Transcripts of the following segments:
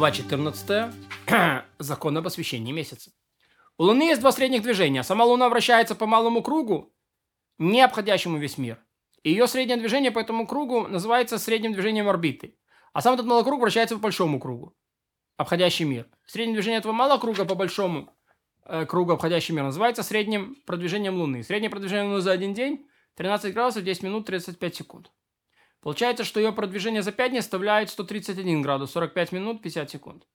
Глава 14. Закон об освещении месяца. У Луны есть два средних движения. Сама Луна вращается по малому кругу, не обходящему весь мир. И ее среднее движение по этому кругу называется средним движением орбиты. А сам этот малый круг вращается по большому кругу, обходящий мир. Среднее движение этого малого круга по большому э, кругу, обходящий мир, называется средним продвижением Луны. Среднее продвижение Луны за один день 13 градусов 10 минут 35 секунд. Получается, что ее продвижение за 5 дней составляет 131 градус 45 минут 50 секунд.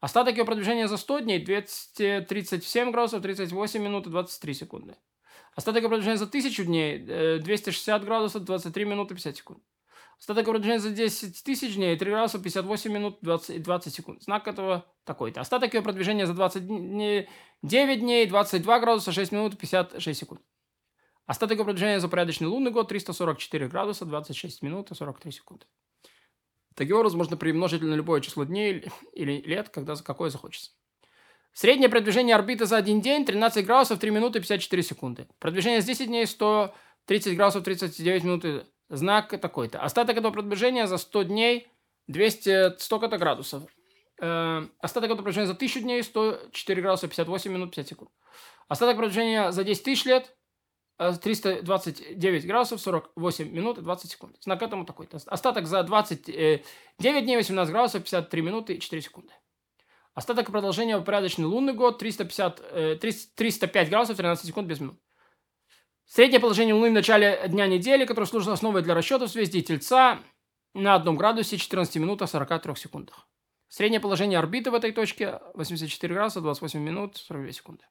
Остаток ее продвижения за 100 дней 237 градусов 38 минут и 23 секунды. Остаток ее продвижения за 1000 дней 260 градусов 23 минуты 50 секунд. Остаток его продвижения за 10 тысяч дней 3 градуса 58 минут 20, 20 секунд. Знак этого такой-то. Остаток ее продвижения за 20 дней, 9 дней 22 градуса 6 минут 56 секунд. Остаток его продвижения за порядочный лунный год 344 градуса 26 минут и 43 секунды. Таким образом, можно примножить на любое число дней или лет, когда какое захочется. Среднее продвижение орбиты за один день 13 градусов 3 минуты 54 секунды. Продвижение с 10 дней 130 градусов 39 минут знак такой-то. Остаток этого продвижения за 100 дней 200 столько-то градусов. Э, остаток этого продвижения за 1000 дней 104 градуса 58 минут 50 секунд. Остаток продвижения за 10 тысяч лет 329 градусов 48 минут и 20 секунд. Знак этому такой-то. Остаток за 29 дней 18 градусов 53 минуты и 4 секунды. Остаток продолжения порядочный лунный год 350, 305 градусов 13 секунд без минут. Среднее положение Луны в начале дня недели, которое служит основой для расчетов созвездия Тельца на одном градусе 14 минут 43 секундах. Среднее положение орбиты в этой точке 84 градуса 28 минут 42 секунды.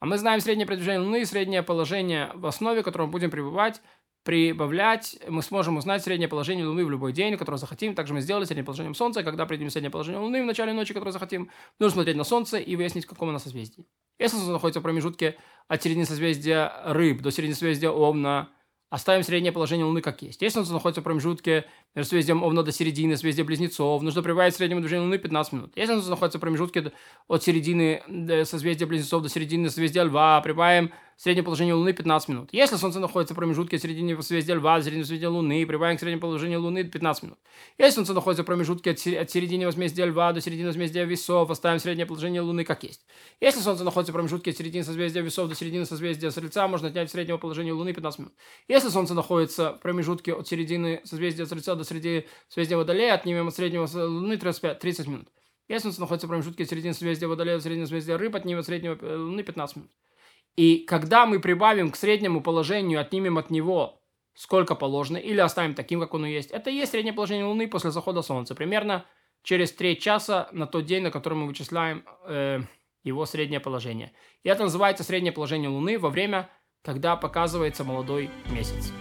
А мы знаем среднее продвижение Луны и среднее положение в основе, в котором будем пребывать, прибавлять. Мы сможем узнать среднее положение Луны в любой день, который захотим. Также мы сделали среднее положением Солнца. Когда придем среднее положение Луны в начале ночи, которое захотим, нужно смотреть на Солнце и выяснить, в каком оно созвездии. Если Солнце находится в промежутке от середины созвездия Рыб до середины созвездия Овна, оставим среднее положение Луны как есть. Если Солнце находится в промежутке между созвездием Овна до середины созвездия Близнецов, нужно прибавить среднему движению Луны 15 минут. Если Солнце находится в промежутке от середины созвездия Близнецов до середины созвездия Льва, прибавим среднее положение Луны 15 минут. Если Солнце находится в промежутке от середины созвездия Льва до середины созвездия Луны, прибавим к среднему положению Луны 15 минут. Если Солнце находится в промежутке от, середины возмездия Льва до середины возмездия Весов, оставим среднее положение Луны как есть. Если Солнце находится в промежутке от середины созвездия Весов до середины созвездия Стрельца, можно отнять среднего положения Луны 15 минут. Если Солнце находится в промежутке от середины созвездия Стрельца до середины созвездия Водолея, отнимем от среднего Луны 35, 30 минут. Если Солнце находится в промежутке от середины созвездия Водолея до середины созвездия Рыб, от среднего э, Луны 15 минут. И когда мы прибавим к среднему положению, отнимем от него сколько положено, или оставим таким, как оно есть, это и есть среднее положение Луны после захода Солнца. Примерно через 3 часа на тот день, на который мы вычисляем э, его среднее положение. И это называется среднее положение Луны во время, когда показывается молодой месяц.